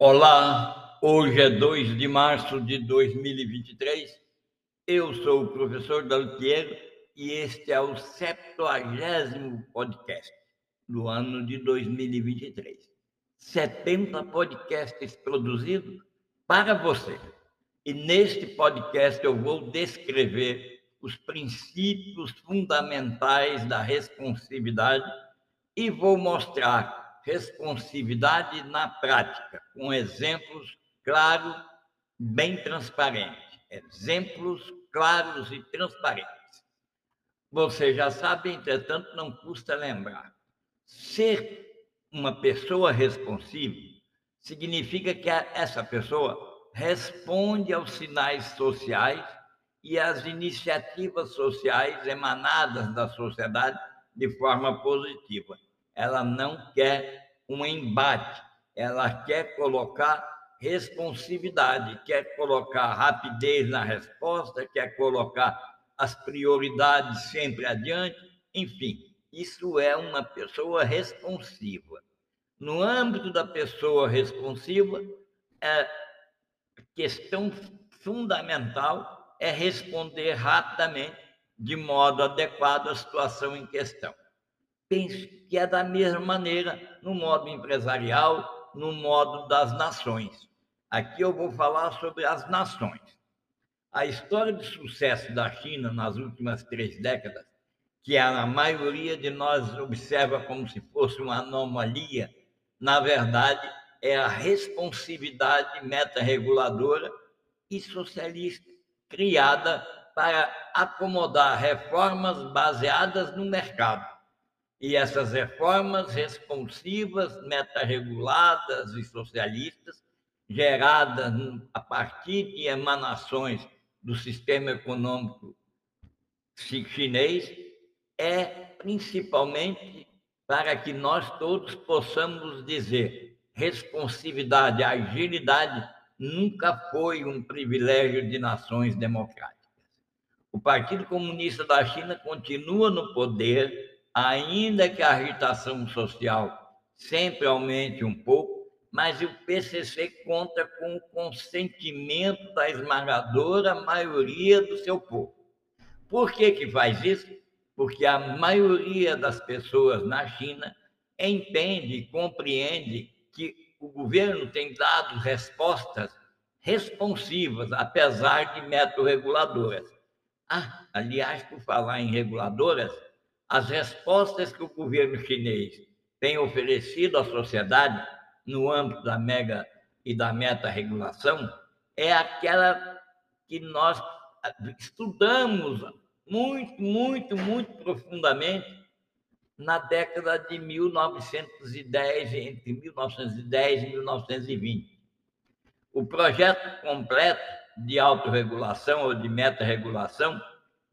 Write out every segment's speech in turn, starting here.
Olá, hoje é 2 de março de 2023. Eu sou o professor Dalpiero e este é o 70 podcast do ano de 2023. 70 podcasts produzidos para você. E neste podcast eu vou descrever os princípios fundamentais da responsividade e vou mostrar responsividade na prática, com exemplos claros, bem transparentes. Exemplos claros e transparentes. Você já sabe, entretanto, não custa lembrar. Ser uma pessoa responsiva significa que essa pessoa responde aos sinais sociais e às iniciativas sociais emanadas da sociedade de forma positiva ela não quer um embate, ela quer colocar responsividade, quer colocar rapidez na resposta, quer colocar as prioridades sempre adiante, enfim, isso é uma pessoa responsiva. No âmbito da pessoa responsiva, a questão fundamental é responder rapidamente, de modo adequado à situação em questão penso que é da mesma maneira no modo empresarial, no modo das nações. Aqui eu vou falar sobre as nações. A história de sucesso da China nas últimas três décadas, que a maioria de nós observa como se fosse uma anomalia, na verdade, é a responsividade meta-reguladora e socialista criada para acomodar reformas baseadas no mercado e essas reformas responsivas, meta-reguladas e socialistas, geradas a partir de emanações do sistema econômico chinês, é principalmente para que nós todos possamos dizer responsividade, agilidade nunca foi um privilégio de nações democráticas. O Partido Comunista da China continua no poder ainda que a agitação social sempre aumente um pouco, mas o PCC conta com o consentimento da esmagadora maioria do seu povo. Por que, que faz isso? Porque a maioria das pessoas na China entende e compreende que o governo tem dado respostas responsivas, apesar de meta-reguladoras. Ah, aliás, por falar em reguladoras, as respostas que o governo chinês tem oferecido à sociedade no âmbito da mega e da meta-regulação é aquela que nós estudamos muito, muito, muito profundamente na década de 1910, entre 1910 e 1920. O projeto completo de autorregulação ou de meta-regulação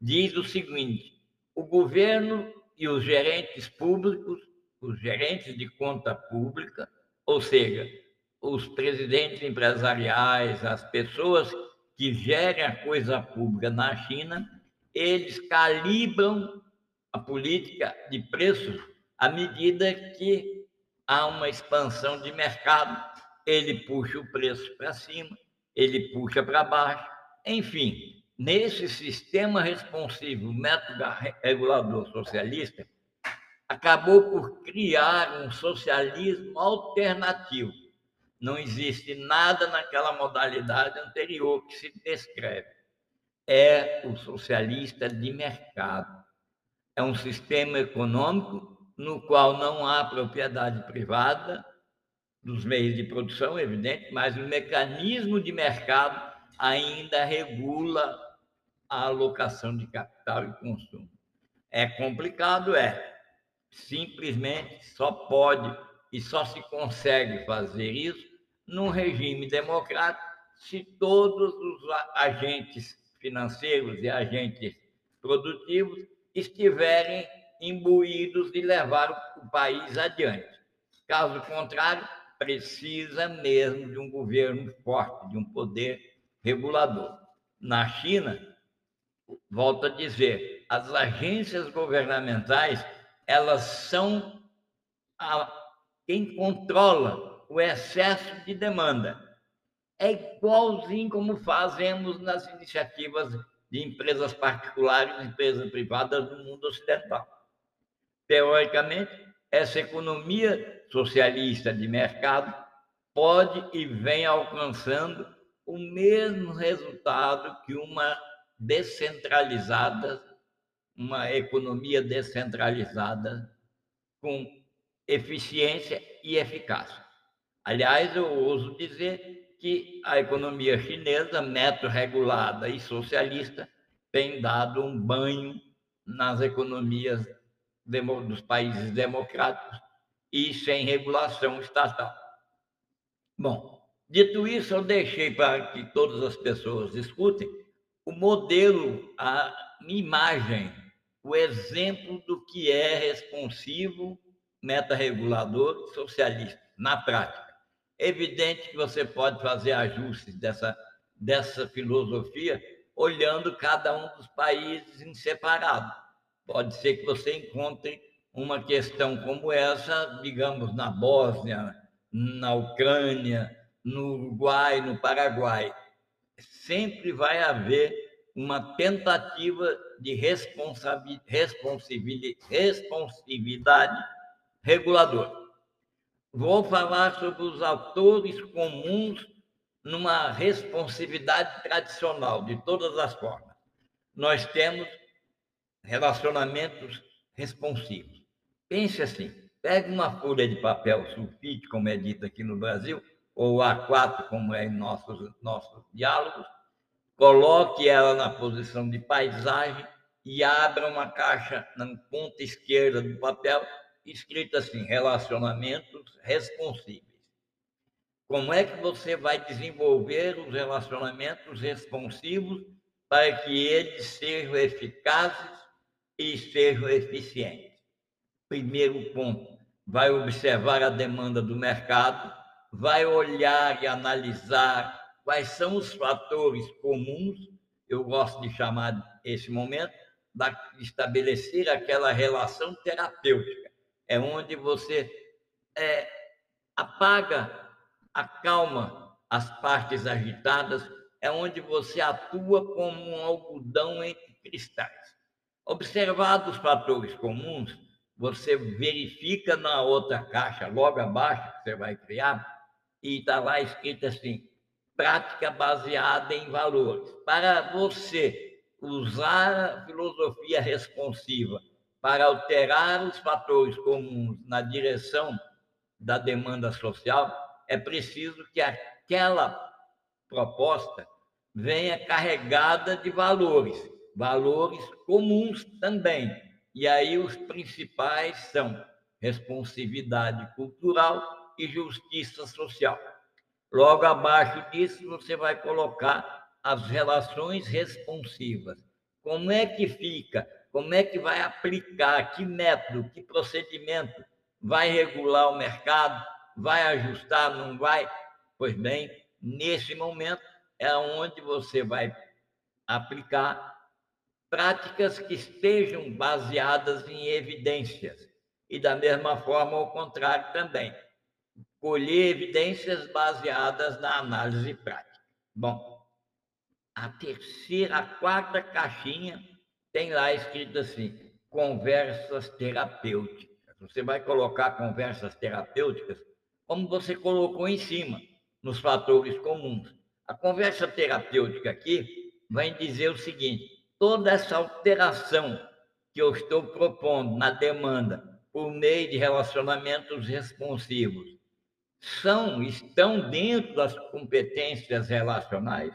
diz o seguinte: o governo e os gerentes públicos, os gerentes de conta pública, ou seja, os presidentes empresariais, as pessoas que gerem a coisa pública na China, eles calibram a política de preços à medida que há uma expansão de mercado, ele puxa o preço para cima, ele puxa para baixo, enfim, nesse sistema responsivo, método regulador socialista, acabou por criar um socialismo alternativo. Não existe nada naquela modalidade anterior que se descreve. É o socialista de mercado. É um sistema econômico no qual não há propriedade privada dos meios de produção, evidente, mas o mecanismo de mercado ainda regula a alocação de capital e consumo. É complicado, é. Simplesmente só pode e só se consegue fazer isso num regime democrático se todos os agentes financeiros e agentes produtivos estiverem imbuídos de levar o país adiante. Caso contrário, precisa mesmo de um governo forte, de um poder regulador. Na China, volto a dizer, as agências governamentais, elas são a, quem controla o excesso de demanda. É igualzinho como fazemos nas iniciativas de empresas particulares, empresas privadas do mundo ocidental. Teoricamente, essa economia socialista de mercado pode e vem alcançando o mesmo resultado que uma descentralizada, uma economia descentralizada com eficiência e eficácia. Aliás, eu ouso dizer que a economia chinesa, metro-regulada e socialista, tem dado um banho nas economias dos países democráticos e sem regulação estatal. Bom, dito isso, eu deixei para que todas as pessoas escutem o modelo, a imagem, o exemplo do que é responsivo, meta-regulador socialista, na prática. É evidente que você pode fazer ajustes dessa, dessa filosofia olhando cada um dos países em separado. Pode ser que você encontre uma questão como essa, digamos, na Bósnia, na Ucrânia, no Uruguai, no Paraguai sempre vai haver uma tentativa de responsividade, reguladora. Vou falar sobre os autores comuns numa responsividade tradicional, de todas as formas. Nós temos relacionamentos responsivos. Pense assim: pegue uma folha de papel sulfite, como é dito aqui no Brasil, ou A4, como é em nossos, nossos diálogos, coloque ela na posição de paisagem e abra uma caixa na ponta esquerda do papel, escrito assim: relacionamentos responsíveis. Como é que você vai desenvolver os relacionamentos responsivos para que eles sejam eficazes e sejam eficientes? Primeiro ponto, vai observar a demanda do mercado, vai olhar e analisar quais são os fatores comuns, eu gosto de chamar esse momento, de estabelecer aquela relação terapêutica. É onde você é, apaga, acalma as partes agitadas, é onde você atua como um algodão entre cristais. Observados os fatores comuns, você verifica na outra caixa, logo abaixo, que você vai criar, e está lá escrito assim: prática baseada em valores. Para você usar a filosofia responsiva para alterar os fatores comuns na direção da demanda social, é preciso que aquela proposta venha carregada de valores, valores comuns também. E aí os principais são responsividade cultural, e justiça social. Logo abaixo disso, você vai colocar as relações responsivas. Como é que fica? Como é que vai aplicar? Que método, que procedimento vai regular o mercado? Vai ajustar? Não vai? Pois bem, nesse momento é onde você vai aplicar práticas que estejam baseadas em evidências. E da mesma forma, ao contrário também colher evidências baseadas na análise prática. Bom, a terceira, a quarta caixinha tem lá escrito assim: conversas terapêuticas. Você vai colocar conversas terapêuticas como você colocou em cima, nos fatores comuns. A conversa terapêutica aqui vai dizer o seguinte: toda essa alteração que eu estou propondo na demanda por meio de relacionamentos responsivos são, estão dentro das competências relacionais,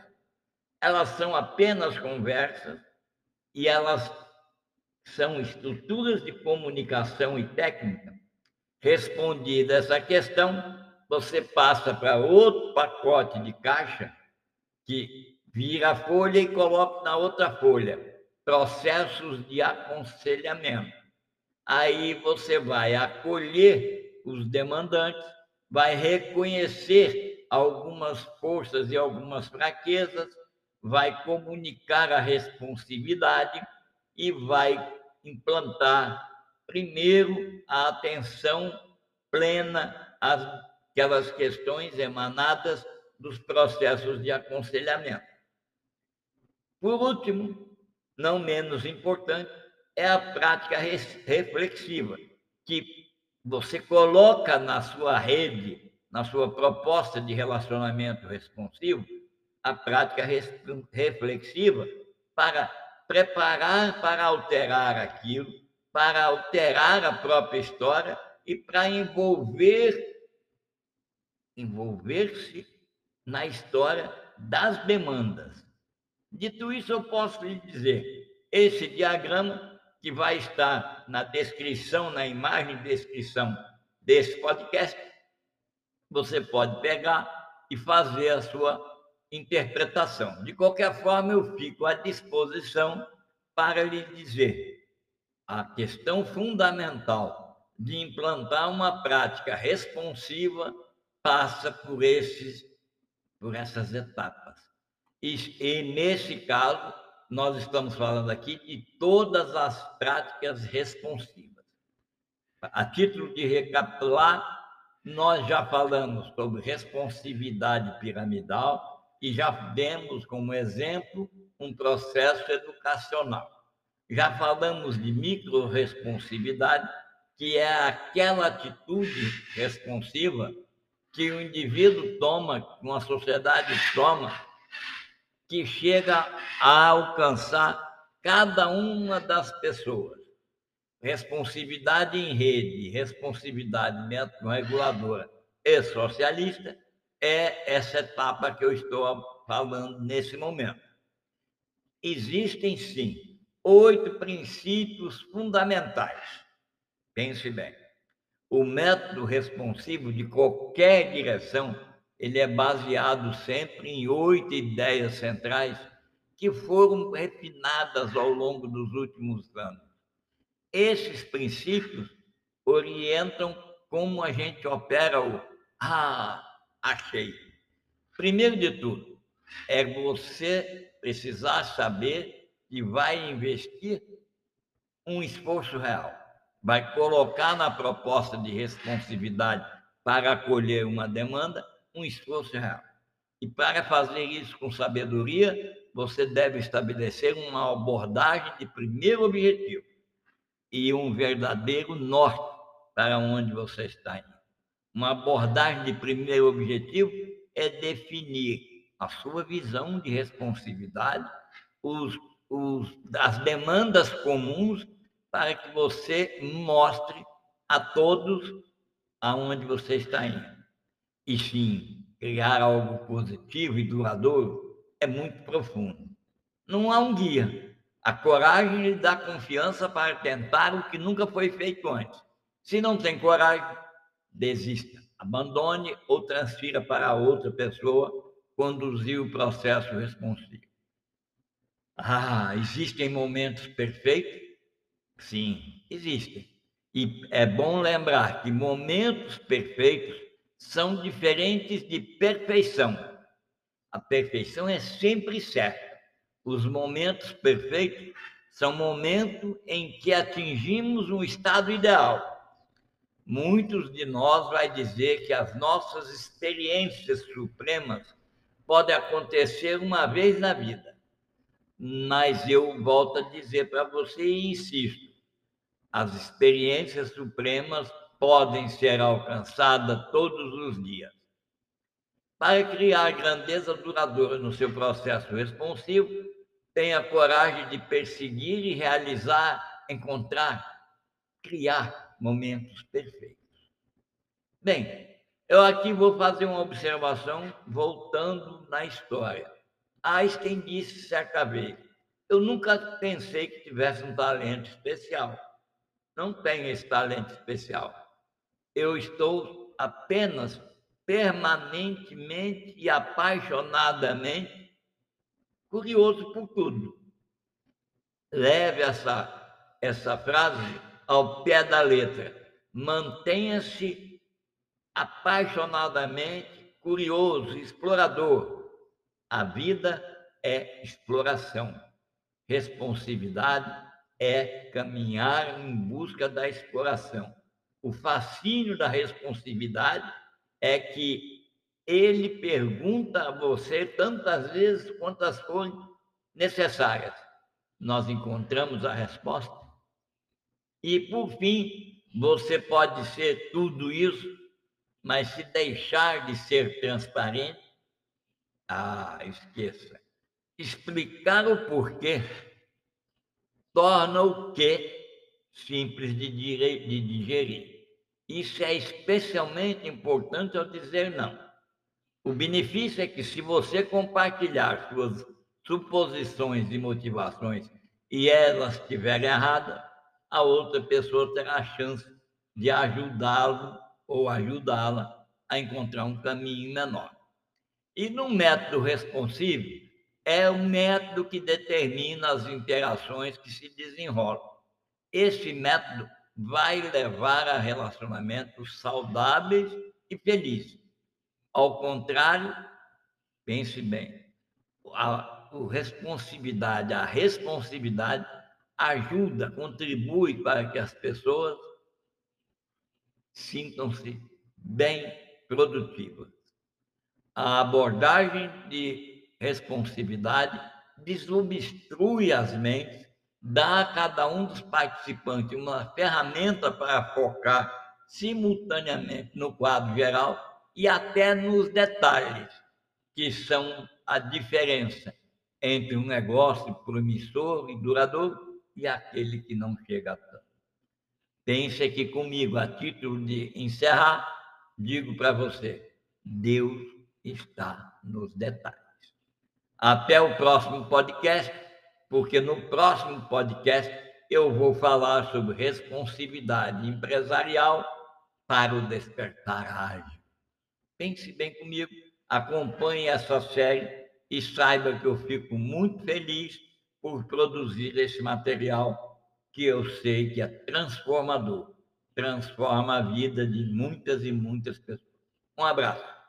elas são apenas conversas e elas são estruturas de comunicação e técnica. Respondida essa questão, você passa para outro pacote de caixa que vira a folha e coloca na outra folha processos de aconselhamento. Aí você vai acolher os demandantes vai reconhecer algumas forças e algumas fraquezas, vai comunicar a responsividade e vai implantar, primeiro, a atenção plena às aquelas questões emanadas dos processos de aconselhamento. Por último, não menos importante, é a prática reflexiva, que você coloca na sua rede, na sua proposta de relacionamento responsivo, a prática reflexiva para preparar para alterar aquilo, para alterar a própria história e para envolver envolver-se na história das demandas. Dito isso, eu posso lhe dizer, esse diagrama que vai estar na descrição, na imagem de descrição desse podcast, você pode pegar e fazer a sua interpretação. De qualquer forma, eu fico à disposição para lhe dizer a questão fundamental de implantar uma prática responsiva passa por esses por essas etapas. E, e nesse caso, nós estamos falando aqui de todas as práticas responsivas. A título de recapitular, nós já falamos sobre responsividade piramidal e já demos como exemplo um processo educacional. Já falamos de microresponsividade, que é aquela atitude responsiva que o indivíduo toma, que uma sociedade toma, que chega a alcançar cada uma das pessoas. Responsividade em rede, responsividade reguladora e socialista é essa etapa que eu estou falando nesse momento. Existem, sim, oito princípios fundamentais. Pense bem. O método responsivo de qualquer direção, ele é baseado sempre em oito ideias centrais que foram refinadas ao longo dos últimos anos. Esses princípios orientam como a gente opera o ah, achei. Primeiro de tudo, é você precisar saber que vai investir um esforço real vai colocar na proposta de responsividade para acolher uma demanda um esforço real. E para fazer isso com sabedoria, você deve estabelecer uma abordagem de primeiro objetivo e um verdadeiro norte para onde você está indo. Uma abordagem de primeiro objetivo é definir a sua visão de responsividade, os, os, as demandas comuns para que você mostre a todos aonde você está indo. E sim, criar algo positivo e duradouro é muito profundo. Não há um guia. A coragem lhe dá confiança para tentar o que nunca foi feito antes. Se não tem coragem, desista. Abandone ou transfira para outra pessoa conduzir o processo responsivo. Ah, existem momentos perfeitos Sim, existem. E é bom lembrar que momentos perfeitos são diferentes de perfeição. A perfeição é sempre certa. Os momentos perfeitos são momentos em que atingimos um estado ideal. Muitos de nós vai dizer que as nossas experiências supremas podem acontecer uma vez na vida. Mas eu volto a dizer para você e insisto, as experiências supremas podem ser alcançadas todos os dias. Para criar grandeza duradoura no seu processo responsivo, tenha coragem de perseguir e realizar, encontrar, criar momentos perfeitos. Bem, eu aqui vou fazer uma observação voltando na história. Einstein disse certa vez: Eu nunca pensei que tivesse um talento especial não tenho esse talento especial. Eu estou apenas permanentemente e apaixonadamente curioso por tudo. Leve essa, essa frase ao pé da letra. Mantenha-se apaixonadamente curioso, explorador. A vida é exploração, responsividade é caminhar em busca da exploração. O fascínio da responsividade é que ele pergunta a você tantas vezes quantas forem necessárias. Nós encontramos a resposta. E, por fim, você pode ser tudo isso, mas se deixar de ser transparente, ah, esqueça. Explicar o porquê torna o que simples de digerir. Isso é especialmente importante ao dizer não. O benefício é que, se você compartilhar suas suposições e motivações e elas estiverem erradas, a outra pessoa terá a chance de ajudá-lo ou ajudá-la a encontrar um caminho menor. E no método responsivo, é o método que determina as interações que se desenrolam. Esse método vai levar a relacionamentos saudáveis e felizes. Ao contrário, pense bem, a, a responsividade, a responsividade ajuda, contribui para que as pessoas sintam-se bem produtivas. A abordagem de responsividade desobstrui as mentes, dá a cada um dos participantes uma ferramenta para focar simultaneamente no quadro geral e até nos detalhes, que são a diferença entre um negócio promissor e duradouro e aquele que não chega a tanto. Pense aqui comigo, a título de encerrar, digo para você: Deus está nos detalhes. Até o próximo podcast, porque no próximo podcast eu vou falar sobre responsividade empresarial para o despertar ágil. Pense bem comigo, acompanhe essa série e saiba que eu fico muito feliz por produzir esse material que eu sei que é transformador, transforma a vida de muitas e muitas pessoas. Um abraço.